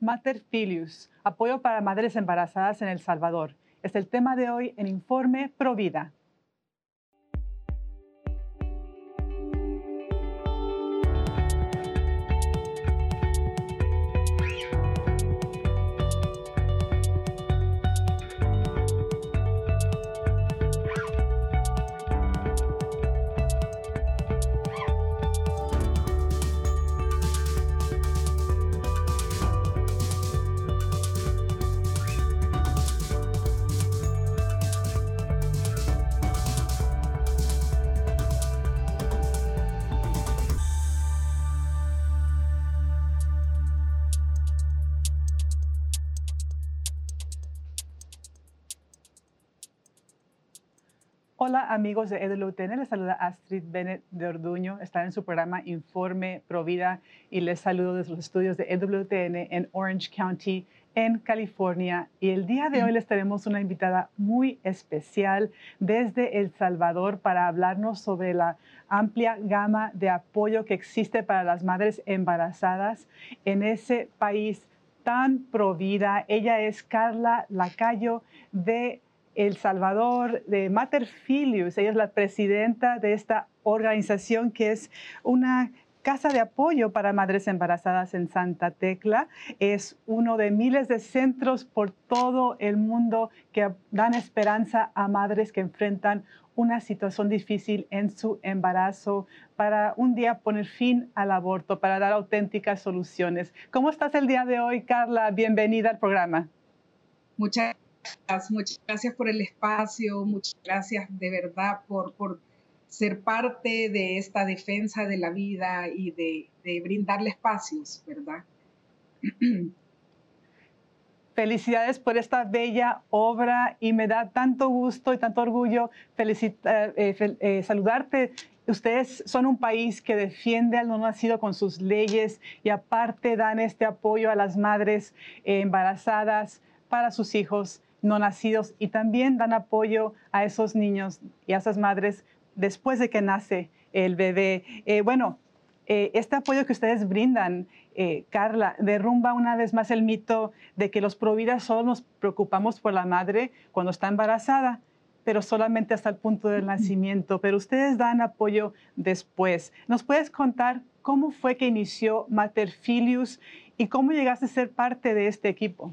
Mater Filius, apoyo para madres embarazadas en El Salvador. Es el tema de hoy en Informe Provida. Hola amigos de EWTN, les saluda Astrid Bennett de Orduño, están en su programa Informe Provida y les saludo desde los estudios de EWTN en Orange County, en California. Y el día de hoy les tenemos una invitada muy especial desde El Salvador para hablarnos sobre la amplia gama de apoyo que existe para las madres embarazadas en ese país tan provida. Ella es Carla Lacayo de el Salvador, de Mater Filius. Ella es la presidenta de esta organización que es una casa de apoyo para madres embarazadas en Santa Tecla. Es uno de miles de centros por todo el mundo que dan esperanza a madres que enfrentan una situación difícil en su embarazo para un día poner fin al aborto, para dar auténticas soluciones. ¿Cómo estás el día de hoy, Carla? Bienvenida al programa. Muchas muchas gracias por el espacio, muchas gracias de verdad por, por ser parte de esta defensa de la vida y de, de brindarle espacios, ¿verdad? Felicidades por esta bella obra y me da tanto gusto y tanto orgullo eh, eh, eh, saludarte. Ustedes son un país que defiende al no nacido con sus leyes y aparte dan este apoyo a las madres embarazadas para sus hijos no nacidos y también dan apoyo a esos niños y a esas madres después de que nace el bebé. Eh, bueno, eh, este apoyo que ustedes brindan, eh, Carla, derrumba una vez más el mito de que los providas solo nos preocupamos por la madre cuando está embarazada, pero solamente hasta el punto del nacimiento. Pero ustedes dan apoyo después. ¿Nos puedes contar cómo fue que inició Mater Filius y cómo llegaste a ser parte de este equipo?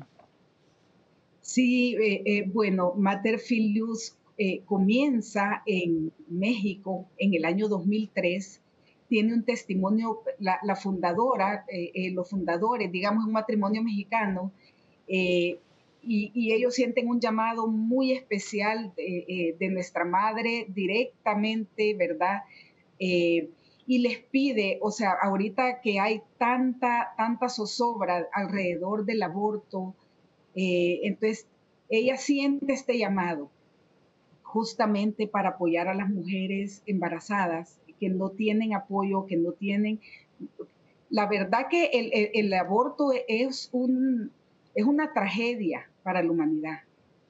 Sí, eh, eh, bueno, Mater Filius eh, comienza en México en el año 2003. Tiene un testimonio, la, fundadora, los fundadores, digamos, un matrimonio mexicano, y, ellos sienten un llamado muy especial de, nuestra madre directamente, ¿verdad? y les pide, o sea, ahorita que hay tanta, tanta zozobra alrededor del aborto, eh, entonces, ella siente este llamado justamente para apoyar a las mujeres embarazadas que no tienen apoyo, que no tienen... La verdad que el, aborto es, un, es una tragedia para la humanidad,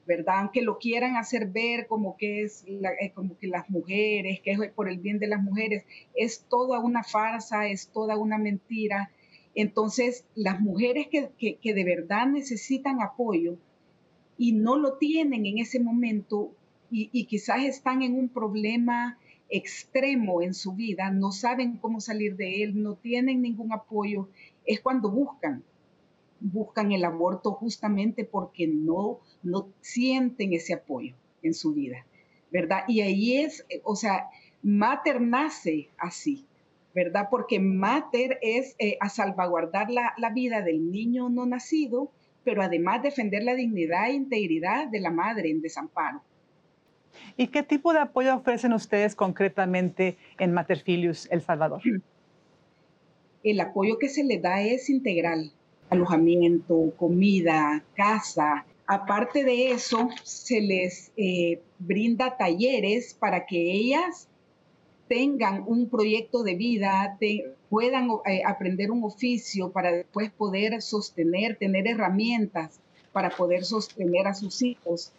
¿verdad? Aunque lo quieran hacer ver como que es eh, como que las mujeres, que es por el bien de las mujeres, es toda una farsa, es toda una mentira entonces, las mujeres que, de verdad necesitan apoyo y no lo tienen en ese momento y, quizás están en un problema extremo en su vida, no saben cómo salir de él, no tienen ningún apoyo, es cuando buscan, buscan el aborto justamente porque no, no sienten ese apoyo en su vida, ¿verdad? Y ahí es, o sea, Mater nace así, ¿verdad? Porque mater es eh, a salvaguardar la, vida del niño no nacido, pero además defender la dignidad e integridad de la madre en desamparo. ¿Y qué tipo de apoyo ofrecen ustedes concretamente en Mater Filius El Salvador? El apoyo que se le da es integral, alojamiento, comida, casa. Aparte de eso, se les eh, brinda talleres para que ellas tengan un proyecto de vida, puedan eh, aprender un oficio para después poder sostener, tener herramientas para poder sostener a sus hijos.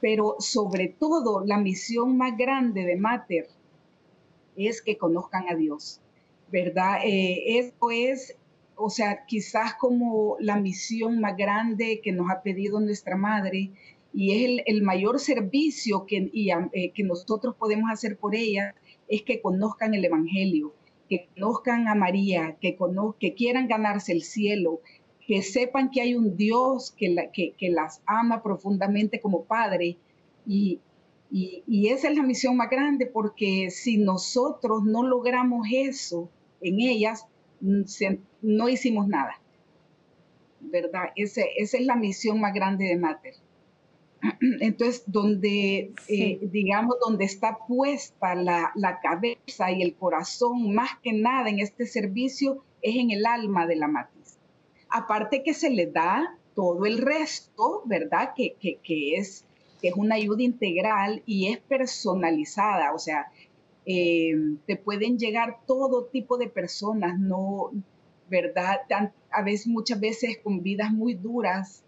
Pero sobre todo, la misión más grande de Mater es que conozcan a Dios, ¿verdad? Eh, eso es o sea, quizás como la misión más grande que nos ha pedido nuestra madre y es el, mayor servicio eh, que nosotros podemos hacer por ella, es que conozcan el Evangelio, que conozcan a María, que, que quieran ganarse el cielo, que sepan que hay un Dios que, las ama profundamente como Padre. Y, y, esa es la misión más grande, porque si nosotros no logramos eso en ellas, mm, no hicimos nada. ¿Verdad? esa es la misión más grande de Mater. Entonces, donde, eh, digamos, donde está puesta la, la, cabeza y el corazón, más que nada en este servicio, es en el alma de la matriz. Aparte que se le da todo el resto, ¿verdad? Que, que, que es, que es una ayuda integral y es personalizada, o sea, eh, te pueden llegar todo tipo de personas, no, ¿verdad? A veces, muchas veces con vidas muy duras,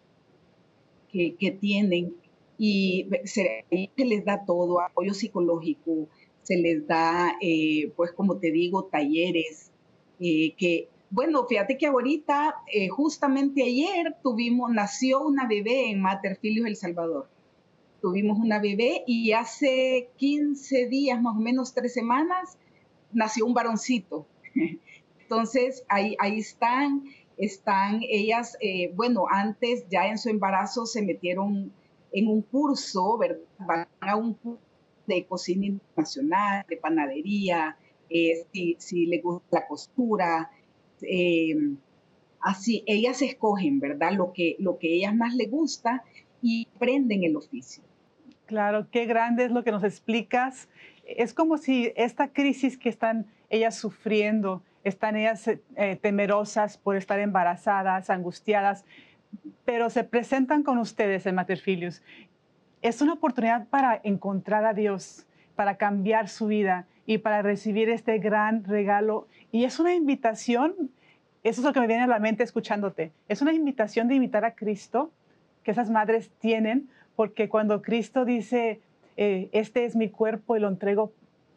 que, que, tienen y se, les da todo, apoyo psicológico, se les da, eh, pues como te digo, talleres, eh, que, bueno, fíjate que ahorita, eh, justamente ayer tuvimos, nació una bebé en Mater El Salvador. Tuvimos una bebé y hace 15 días, más o menos tres semanas, nació un varoncito. Entonces, ahí, ahí están, están ellas, bueno, antes ya en su embarazo se metieron en un curso, ¿verdad? Van a un curso de cocina internacional, de panadería, eh, si, si le gusta la costura, eh, así, ellas escogen, ¿verdad? Lo que, lo que ellas más les gusta y aprenden el oficio. Claro, qué grande es lo que nos explicas. Es como si esta crisis que están ellas sufriendo, están ellas eh, temerosas por estar embarazadas, angustiadas, pero se presentan con ustedes en Materfilius. Es una oportunidad para encontrar a Dios, para cambiar su vida y para recibir este gran regalo. Y es una invitación, eso es lo que me viene a la mente escuchándote, es una invitación de invitar a Cristo que esas madres tienen, porque cuando Cristo dice, eh, este es mi cuerpo y lo entrego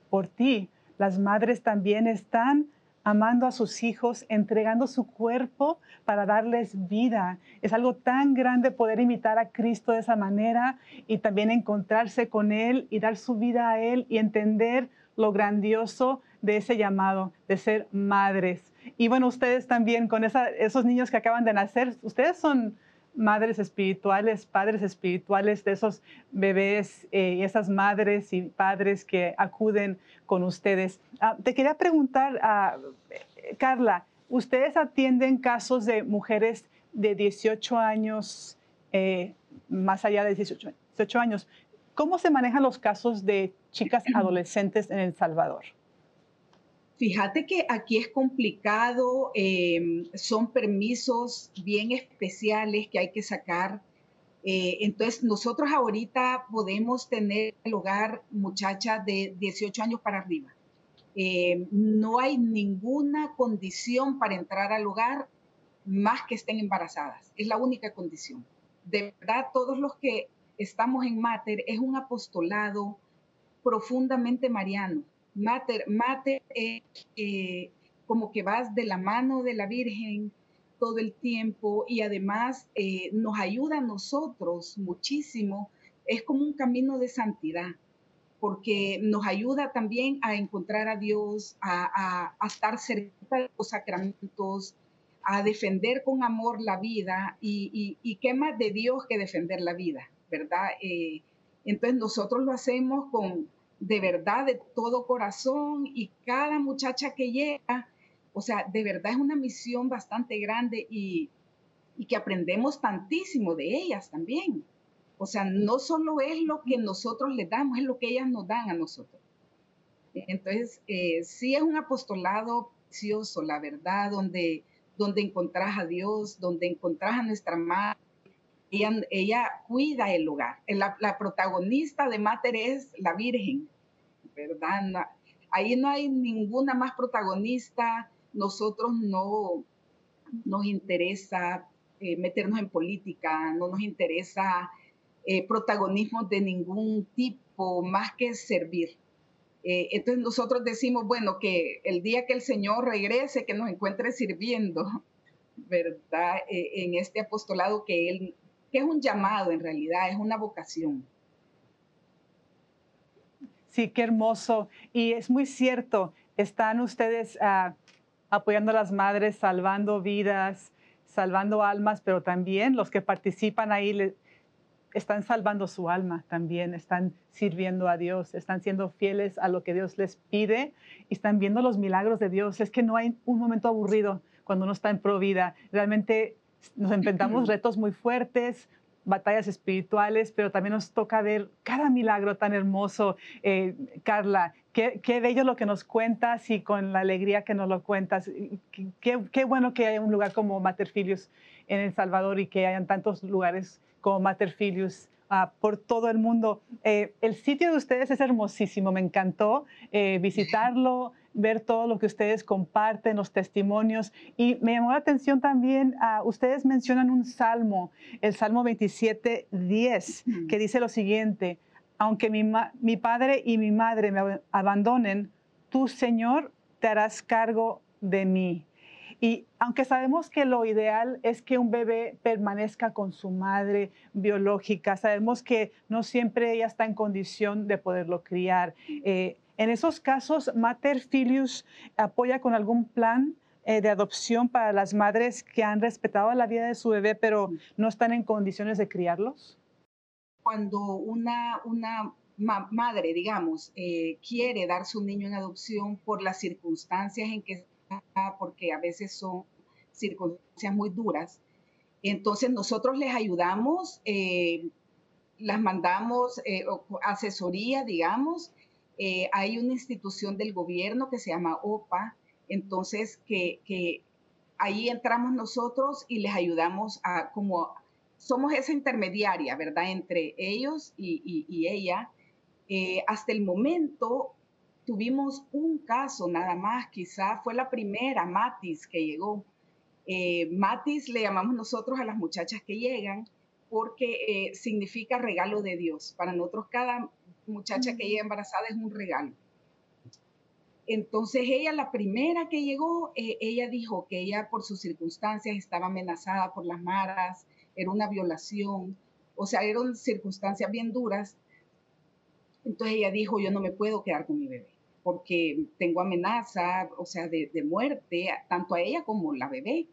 por ti, las madres también están amando a sus hijos, entregando su cuerpo para darles vida. Es algo tan grande poder imitar a Cristo de esa manera y también encontrarse con Él y dar su vida a Él y entender lo grandioso de ese llamado, de ser madres. Y bueno, ustedes también con esos niños que acaban de nacer, ustedes son madres espirituales, padres espirituales de esos bebés eh, y esas madres y padres que acuden con ustedes. Ah, te quería preguntar, ah, Carla, ¿ustedes atienden casos de mujeres de 18 años, eh, más allá de 18, 18 años? ¿Cómo se manejan los casos de chicas adolescentes en El Salvador? Fíjate que aquí es complicado, em, son permisos bien especiales que hay que sacar. Eh, entonces, nosotros ahorita podemos tener el hogar muchachas de 18 años para arriba. Em, no hay ninguna condición para entrar al hogar más que estén embarazadas. Es la única condición. De verdad, todos los que estamos en Mater es un apostolado profundamente mariano Mater, mater es como que vas de la mano de la Virgen todo el tiempo y además eh, nos ayuda a nosotros muchísimo. Es como un camino de santidad, porque nos ayuda también a encontrar a Dios, a, estar cerca de los sacramentos, a defender con amor la vida y, y, qué más de Dios que defender la vida, ¿verdad? Eh, entonces nosotros lo hacemos con, de verdad, de todo corazón y cada muchacha que llega, o sea, de verdad es una misión bastante grande y, que aprendemos tantísimo de ellas también. O sea, no solo es lo que nosotros les damos, es lo que ellas nos dan a nosotros. Entonces, eh, sí es un apostolado precioso, la verdad, donde, donde encontrás a Dios, donde encontrás a nuestra madre, ella, cuida el lugar. La, la, protagonista de Mater es la Virgen, ¿verdad? ahí no hay ninguna más protagonista. Nosotros no nos interesa eh, meternos en política, no nos interesa eh, protagonismo de ningún tipo más que servir. Eh, entonces nosotros decimos, bueno, que el día que el Señor regrese, que nos encuentre sirviendo, ¿verdad? Eh, en este apostolado que él, que es un llamado en realidad, es una vocación. Sí, qué hermoso. Y es muy cierto, están ustedes ah, apoyando a las madres, salvando vidas, salvando almas, pero también los que participan ahí están salvando su alma también, están sirviendo a Dios, están siendo fieles a lo que Dios les pide y están viendo los milagros de Dios. Es que no hay un momento aburrido cuando uno está en provida. Realmente nos enfrentamos retos muy fuertes, batallas espirituales, pero también nos toca ver cada milagro tan hermoso. Eh, Carla, qué, qué, bello lo que nos cuentas y con la alegría que nos lo cuentas. Qué, qué bueno que haya un lugar como Mater Filius en El Salvador y que hayan tantos lugares como Mater Filius uh, por todo el mundo. Eh, el sitio de ustedes es hermosísimo, me encantó eh, visitarlo ver todo lo que ustedes comparten, los testimonios. Y me llamó la atención también, uh, ustedes mencionan un salmo, el Salmo 27, 10, que dice lo siguiente, aunque mi, mi padre y mi madre me abandonen, tú, Señor, te harás cargo de mí. Y aunque sabemos que lo ideal es que un bebé permanezca con su madre biológica, sabemos que no siempre ella está en condición de poderlo criar. Eh, en esos casos, Mater Filius apoya con algún plan eh, de adopción para las madres que han respetado la vida de su bebé, pero no están en condiciones de criarlos? Cuando una, una madre, digamos, eh, quiere dar su niño en adopción por las circunstancias en que está, porque a veces son circunstancias muy duras, entonces nosotros les ayudamos, eh, las mandamos asesoría, digamos, eh, hay una institución del gobierno que se llama OPA, entonces que, ahí entramos nosotros y les ayudamos a como somos esa intermediaria, ¿verdad? Entre ellos y, ella. Eh, hasta el momento tuvimos un caso nada más, quizá fue la primera, Matis, que llegó. Eh, Matis le llamamos nosotros a las muchachas que llegan porque significa regalo de Dios. Para nosotros cada muchacha que llega embarazada es un regalo. Entonces ella, la primera que llegó, eh, ella dijo que ella por sus circunstancias estaba amenazada por las maras, era una violación, o sea, eran circunstancias bien duras. Entonces ella dijo, yo no me puedo quedar con mi bebé, porque tengo amenaza, o sea, de, muerte, tanto a ella como a la bebé.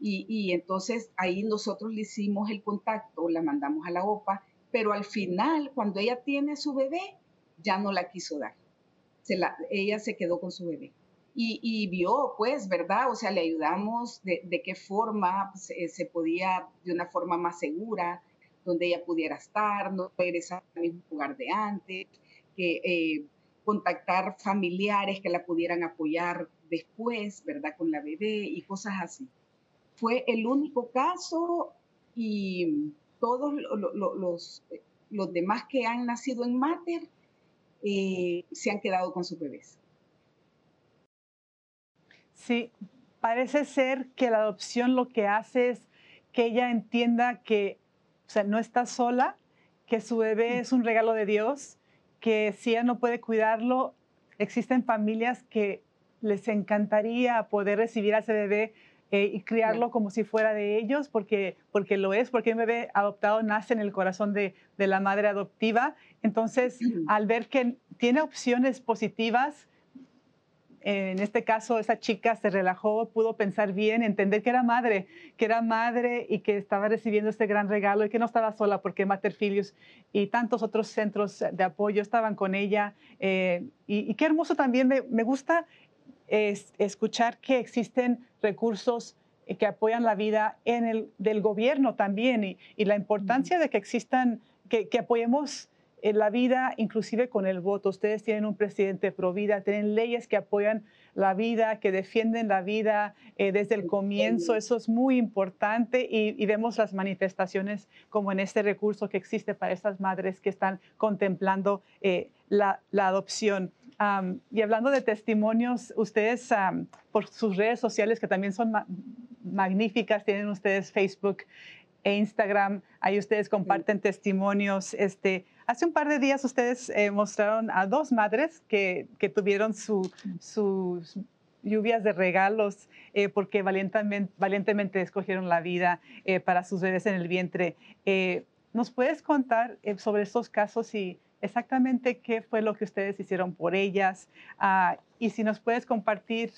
Y, y, entonces ahí nosotros le hicimos el contacto, la mandamos a la OPA pero al final, cuando ella tiene su bebé, ya no la quiso dar. ella se quedó con su bebé. Y, vio, pues, ¿verdad? O sea, le ayudamos de, qué forma se, podía, de una forma más segura, donde ella pudiera estar, no regresar al mismo lugar de antes, que eh, contactar familiares que la pudieran apoyar después, ¿verdad? Con la bebé y cosas así. Fue el único caso y todos los, los demás que han nacido en Mater eh, se han quedado con sus bebés. Sí, parece ser que la adopción lo que hace es que ella entienda que o sea, no está sola, que su bebé es un regalo de Dios, que si ella no puede cuidarlo, existen familias que les encantaría poder recibir a ese bebé eh, y criarlo como si fuera de ellos, porque, porque lo es, porque un bebé adoptado nace en el corazón de, de la madre adoptiva. Entonces, al ver que tiene opciones positivas, en este caso esa chica se relajó, pudo pensar bien, entender que era madre, que era madre y que estaba recibiendo este gran regalo y que no estaba sola porque Mater Filius y tantos otros centros de apoyo estaban con ella. Eh, y, qué hermoso también, me, me gusta es escuchar que existen recursos eh, que apoyan la vida en el, del gobierno también y, la importancia de que existan, que, apoyemos eh, la vida inclusive con el voto. Ustedes tienen un presidente pro vida, tienen leyes que apoyan la vida, que defienden la vida eh, desde el comienzo. Eso es muy importante y, vemos las manifestaciones como en este recurso que existe para estas madres que están contemplando la, la adopción y hablando de testimonios, ustedes por sus redes sociales que también son magníficas, tienen ustedes Facebook e Instagram, ahí ustedes comparten testimonios. Este, hace un par de días ustedes eh, mostraron a dos madres que, que tuvieron su, su lluvias de regalos eh, porque valientemente, valientemente, escogieron la vida eh, para sus bebés en el vientre. Eh, ¿Nos puedes contar sobre estos casos y exactamente qué fue lo que ustedes hicieron por ellas? Ah, y si nos puedes compartir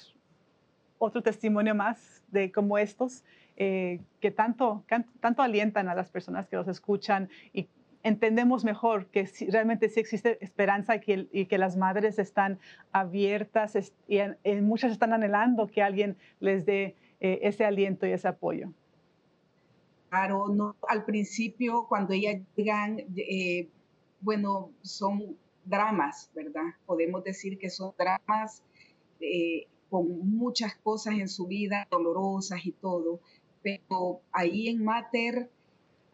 otro testimonio más de como estos que tanto, tanto alientan a las personas que los escuchan y entendemos mejor que realmente sí existe esperanza y que, y que las madres están abiertas y muchas están anhelando que alguien les dé eh, ese aliento y ese apoyo. Claro, no, al principio cuando ellas llegan, eh, bueno, son dramas, ¿verdad? Podemos decir que son dramas eh, con muchas cosas en su vida, dolorosas y todo, pero ahí en Mater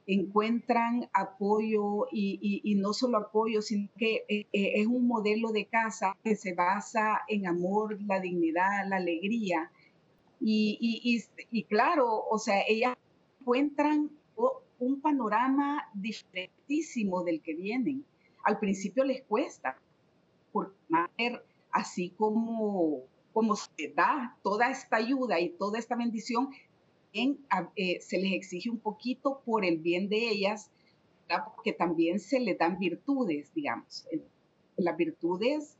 encuentran apoyo y, no solo apoyo, sino que eh, eh, es un modelo de casa que se basa en amor, la dignidad, la alegría. Y, y claro, o sea, ellas encuentran un panorama diferentísimo del que vienen. Al principio les cuesta, porque así como, como se da toda esta ayuda y toda esta bendición, eh, se les exige un poquito por el bien de ellas, porque también se les dan virtudes, digamos. Las virtudes,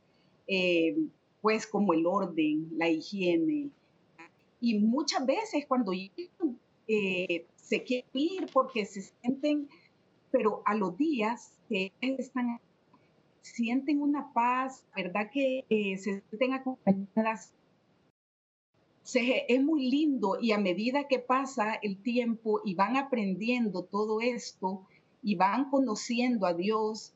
eh, pues como el orden, la higiene. Y muchas veces cuando eh, se quieren ir porque se sienten, pero a los días que están, sienten una paz, ¿verdad? Que se sienten acompañadas es muy lindo y a medida que pasa el tiempo y van aprendiendo todo esto y van conociendo a Dios,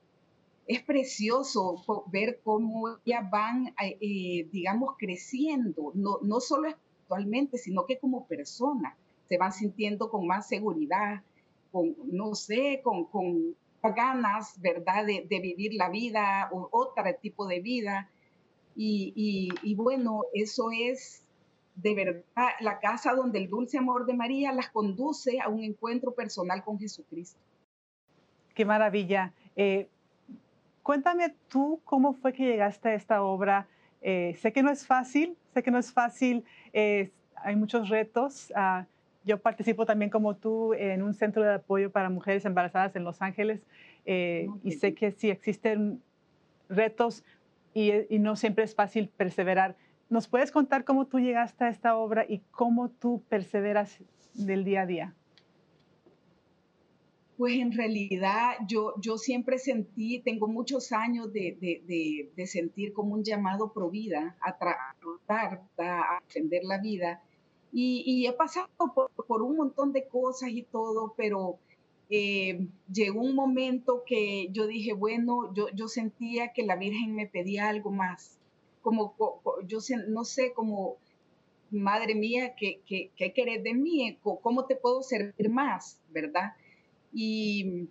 es precioso ver cómo ya van, eh, eh, digamos, creciendo, no, no solo espiritualmente, sino que como persona, se van sintiendo con más seguridad, con, no sé, con, con ganas, ¿verdad?, de, vivir la vida o otro tipo de vida. y, y bueno, eso es de verdad la casa donde el dulce amor de María las conduce a un encuentro personal con Jesucristo. Qué maravilla. Eh, cuéntame tú cómo fue que llegaste a esta obra. Eh, sé que no es fácil, sé que no es fácil, eh, hay muchos retos. Ah, yo participo también como tú en un centro de apoyo para mujeres embarazadas en Los Ángeles y sé que sí existen retos y, y no siempre es fácil perseverar. ¿Nos puedes contar cómo tú llegaste a esta obra y cómo tú perseveras del día a día? Pues en realidad yo, yo siempre sentí, tengo muchos años de, de, sentir como un llamado pro vida, a tratar, a defender la vida. Y, he pasado por, un montón de cosas y todo, pero eh, llegó un momento que yo dije, bueno, yo, yo sentía que la Virgen me pedía algo más como, yo no sé, como, madre mía, ¿qué, qué, qué querés de mí? ¿Cómo te puedo servir más? ¿Verdad? Y,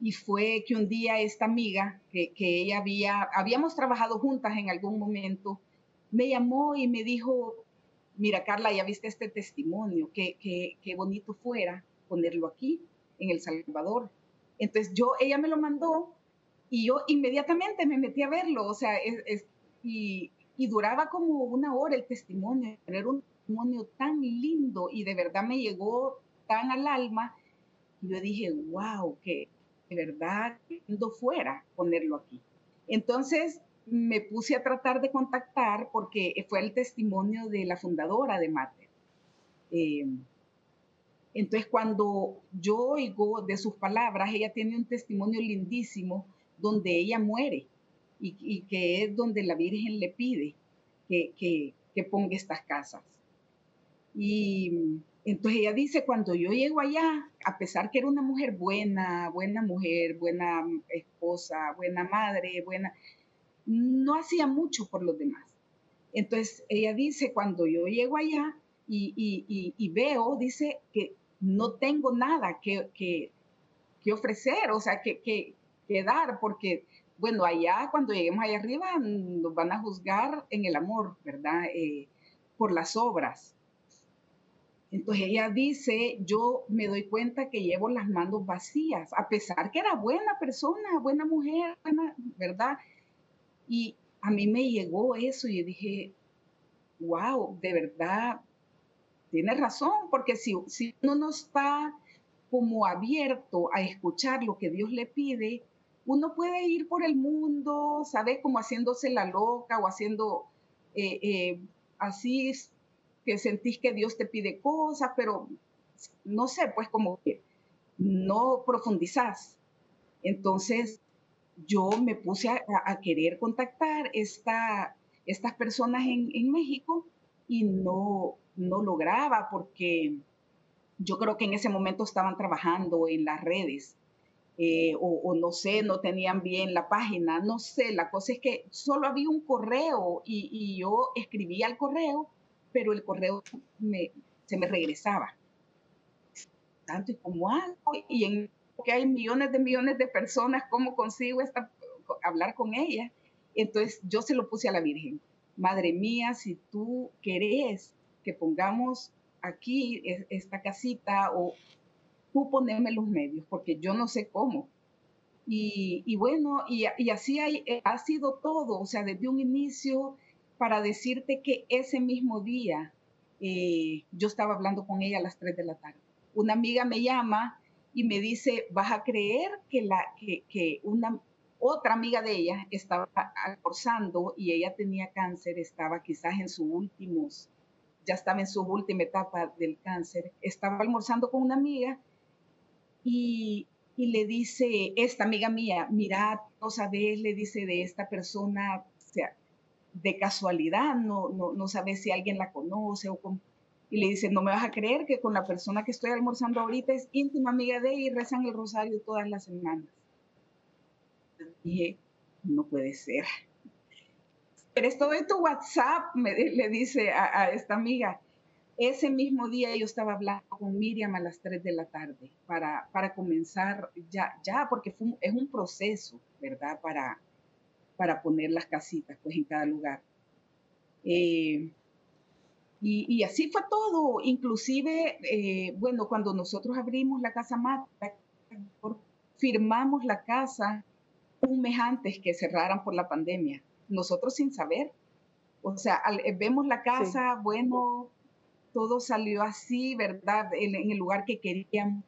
y fue que un día esta amiga, que, que, ella había, habíamos trabajado juntas en algún momento, me llamó y me dijo, mira Carla, ya viste este testimonio, qué, bonito fuera ponerlo aquí, en El Salvador. Entonces yo, ella me lo mandó y yo inmediatamente me metí a verlo, o sea, y, duraba como una hora el testimonio, tener un testimonio tan lindo y de verdad me llegó tan al alma. Y yo dije, wow, que de verdad no fuera ponerlo aquí. Entonces me puse a tratar de contactar porque fue el testimonio de la fundadora de Mater. Eh, entonces cuando yo oigo de sus palabras, ella tiene un testimonio lindísimo donde ella muere y, que es donde la Virgen le pide que, ponga estas casas. Y entonces ella dice, cuando yo llego allá, a pesar que era una mujer buena, buena mujer, buena esposa, buena madre, buena, no hacía mucho por los demás. Entonces ella dice, cuando yo llego allá y, veo, dice que no tengo nada que, que, ofrecer, o sea, que, que, dar, porque bueno, allá cuando lleguemos allá arriba nos van a juzgar en el amor, ¿verdad? Eh, por las obras. Entonces ella dice, yo me doy cuenta que llevo las manos vacías, a pesar que era buena persona, buena mujer, ¿verdad? Y a mí me llegó eso y dije, wow, de verdad, tiene razón, porque si, si uno no está como abierto a escuchar lo que Dios le pide, uno puede ir por el mundo, ¿sabes? Como haciéndose la loca o haciendo eh, eh, así que sentís que Dios te pide cosas, pero no sé, pues como que no profundizás. Entonces, yo me puse a, querer contactar esta, estas personas en, México y no, no lograba porque yo creo que en ese momento estaban trabajando en las redes eh, o, no sé, no tenían bien la página, no sé, la cosa es que solo había un correo y, yo escribía al correo, pero el correo se me regresaba. Tanto y como algo, y en que hay millones de millones de personas, ¿cómo consigo esta, hablar con ella? Entonces yo se lo puse a la Virgen. Madre mía, si tú querés que pongamos aquí esta casita o tú poneme los medios, porque yo no sé cómo. Y, bueno, y, así ha sido todo, o sea, desde un inicio para decirte que ese mismo día eh, yo estaba hablando con ella a las 3 de la tarde. Una amiga me llama y me dice, vas a creer que, la, que, una otra amiga de ella estaba almorzando y ella tenía cáncer, estaba quizás en sus últimos, ya estaba en su última etapa del cáncer, estaba almorzando con una amiga y, le dice, esta amiga mía, mira, no sabes, le dice de esta persona, sea, de casualidad, no, no, no sabes si alguien la conoce o Y le dice, no me vas a creer que con la persona que estoy almorzando ahorita es íntima amiga de ella y rezan el rosario todas las semanas. dije, no puede ser. Pero esto de tu WhatsApp, me, le dice a, a esta amiga. Ese mismo día yo estaba hablando con Miriam a las 3 de la tarde para, para comenzar ya, ya porque es un proceso, ¿verdad? Para, para poner las casitas pues en cada lugar. Eh, y, así fue todo, inclusive, eh, bueno, cuando nosotros abrimos la casa Mata, firmamos la casa un mes antes que cerraran por la pandemia, nosotros sin saber. O sea, vemos la casa, bueno, todo salió así, ¿verdad? En, el lugar que querían,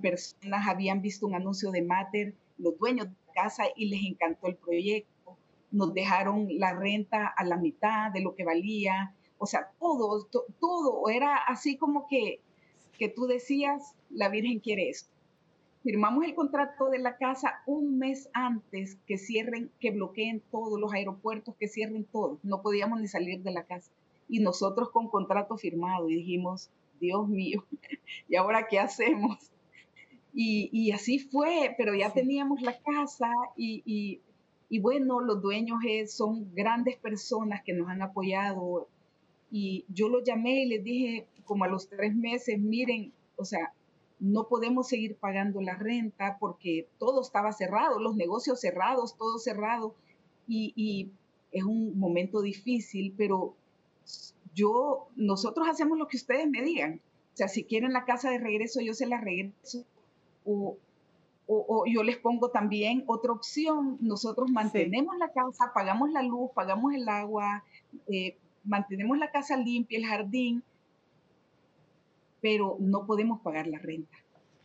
personas habían visto un anuncio de Mater, los dueños de la casa, y les encantó el proyecto. Nos dejaron la renta a la mitad de lo que valía. O sea, todo, todo era así como que, que tú decías, la Virgen quiere esto. Firmamos el contrato de la casa un mes antes que cierren, que bloqueen todos los aeropuertos, que cierren todo. No podíamos ni salir de la casa y nosotros con contrato firmado y dijimos, Dios mío, ¿y ahora qué hacemos? Y, así fue, pero ya teníamos la casa y, bueno, los dueños son grandes personas que nos han apoyado y yo lo llamé y les dije como a los tres meses, miren, o sea, no podemos seguir pagando la renta porque todo estaba cerrado, los negocios cerrados, todo cerrado y, y es un momento difícil, pero yo, nosotros hacemos lo que ustedes me digan. O sea, si quieren la casa de regreso, yo se la regreso. O, o, yo les pongo también otra opción. Nosotros mantenemos la casa, pagamos la luz, pagamos el agua, eh, mantenemos la casa limpia, el jardín, pero no podemos pagar la renta.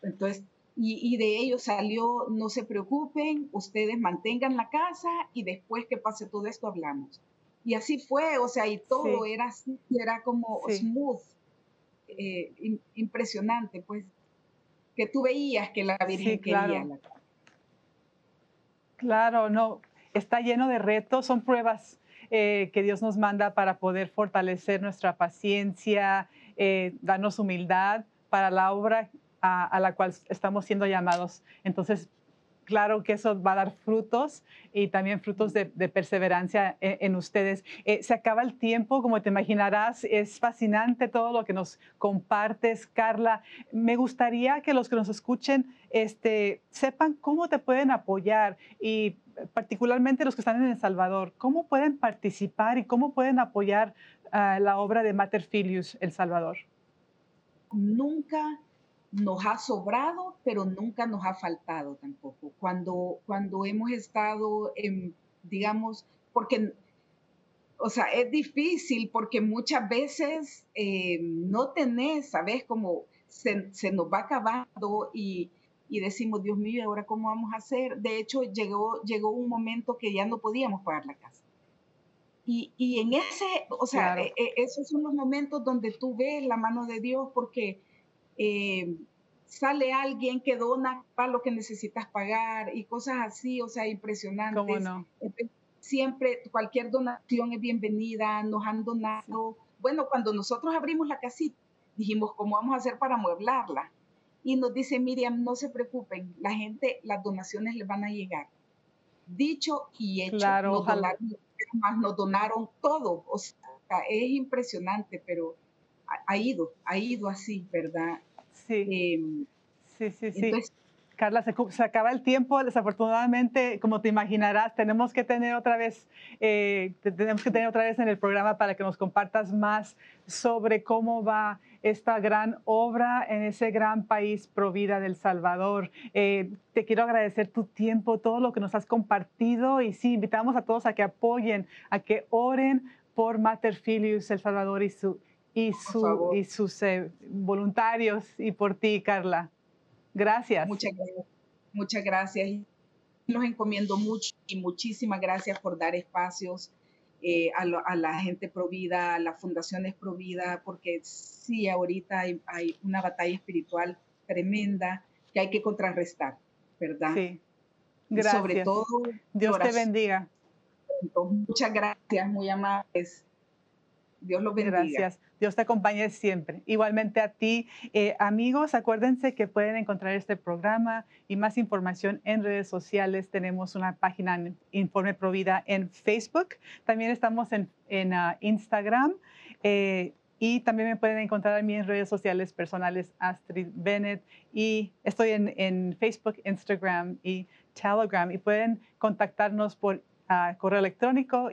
Entonces, y, y, de ello salió, no se preocupen, ustedes mantengan la casa y después que pase todo esto hablamos. Y así fue, o sea, y todo era así, era como smooth, eh, impresionante, pues, que tú veías que la Virgen claro. quería. Claro, no, está lleno de retos, son pruebas eh, que Dios nos manda para poder fortalecer nuestra paciencia, eh, darnos humildad para la obra a, a, la cual estamos siendo llamados. Entonces, claro que eso va a dar frutos y también frutos de, perseverancia en, ustedes. Eh, se acaba el tiempo, como te imaginarás, es fascinante todo lo que nos compartes, Carla. Me gustaría que los que nos escuchen este, sepan cómo te pueden apoyar y particularmente los que están en El Salvador, cómo pueden participar y cómo pueden apoyar la obra de Mater Filius El Salvador. Nunca nos ha sobrado, pero nunca nos ha faltado tampoco. Cuando, cuando hemos estado, en, digamos, porque o sea, es difícil porque muchas veces eh, no tenés, ¿sabes? Como se, nos va acabando y, decimos, Dios mío, ¿ahora cómo vamos a hacer? De hecho, llegó, llegó un momento que ya no podíamos pagar la casa. Y, en ese, o sea, e, e, esos son los momentos donde tú ves la mano de Dios porque eh, sale alguien que dona para lo que necesitas pagar y cosas así, o sea, impresionantes. ¿Cómo no? siempre cualquier donación es bienvenida, nos han donado. Bueno, cuando nosotros abrimos la casita, dijimos, ¿cómo vamos a hacer para amueblarla? Y nos dice Miriam, no se preocupen, la gente, las donaciones les van a llegar. Dicho y hecho, nos, donaron, nos donaron todo. O sea, es impresionante, pero ha, ido, ha ido así, ¿verdad? Sí. Em, sí, sí, sí. Carla, se, acaba el tiempo, desafortunadamente, como te imaginarás, tenemos que tener otra vez, eh, tenemos que tener otra vez en el programa para que nos compartas más sobre cómo va esta gran obra en ese gran país Provida del Salvador. Eh, te quiero agradecer tu tiempo, todo lo que nos has compartido y sí, invitamos a todos a que apoyen, a que oren por Mater Filius El Salvador y, su, y, su, y sus eh, voluntarios y por ti, Carla. Gracias. Muchas gracias. Muchas gracias. Los encomiendo mucho y muchísimas gracias por dar espacios eh, a, la gente provida, a las fundaciones provida, porque sí, ahorita hay, una batalla espiritual tremenda que hay que contrarrestar, ¿verdad? Sí. Gracias. sobre todo. Dios te bendiga. Muchas gracias, muy amables. Dios los bendiga. Gracias. Dios te acompañe siempre. Igualmente a ti, eh, amigos, acuérdense que pueden encontrar este programa y más información en redes sociales. Tenemos una página Informe Provida en Facebook. También estamos en, ah, Instagram. Eh, y también me pueden encontrar a mí en redes sociales personales, Astrid Bennett. Y estoy en, Facebook, Instagram y Telegram. Y pueden contactarnos por ah, correo electrónico,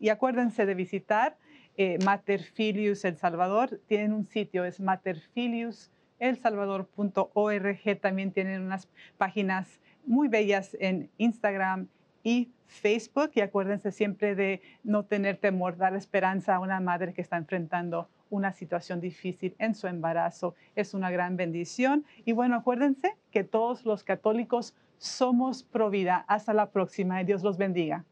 y acuérdense de visitar eh, Materfilius El Salvador. Tienen un sitio, es materfiliuselsalvador.org. También tienen unas páginas muy bellas en Instagram y Facebook. Y acuérdense siempre de no tener temor, dar esperanza a una madre que está enfrentando una situación difícil en su embarazo. Es una gran bendición. Y bueno, acuérdense que todos los católicos somos pro vida. Hasta la próxima y Dios los bendiga.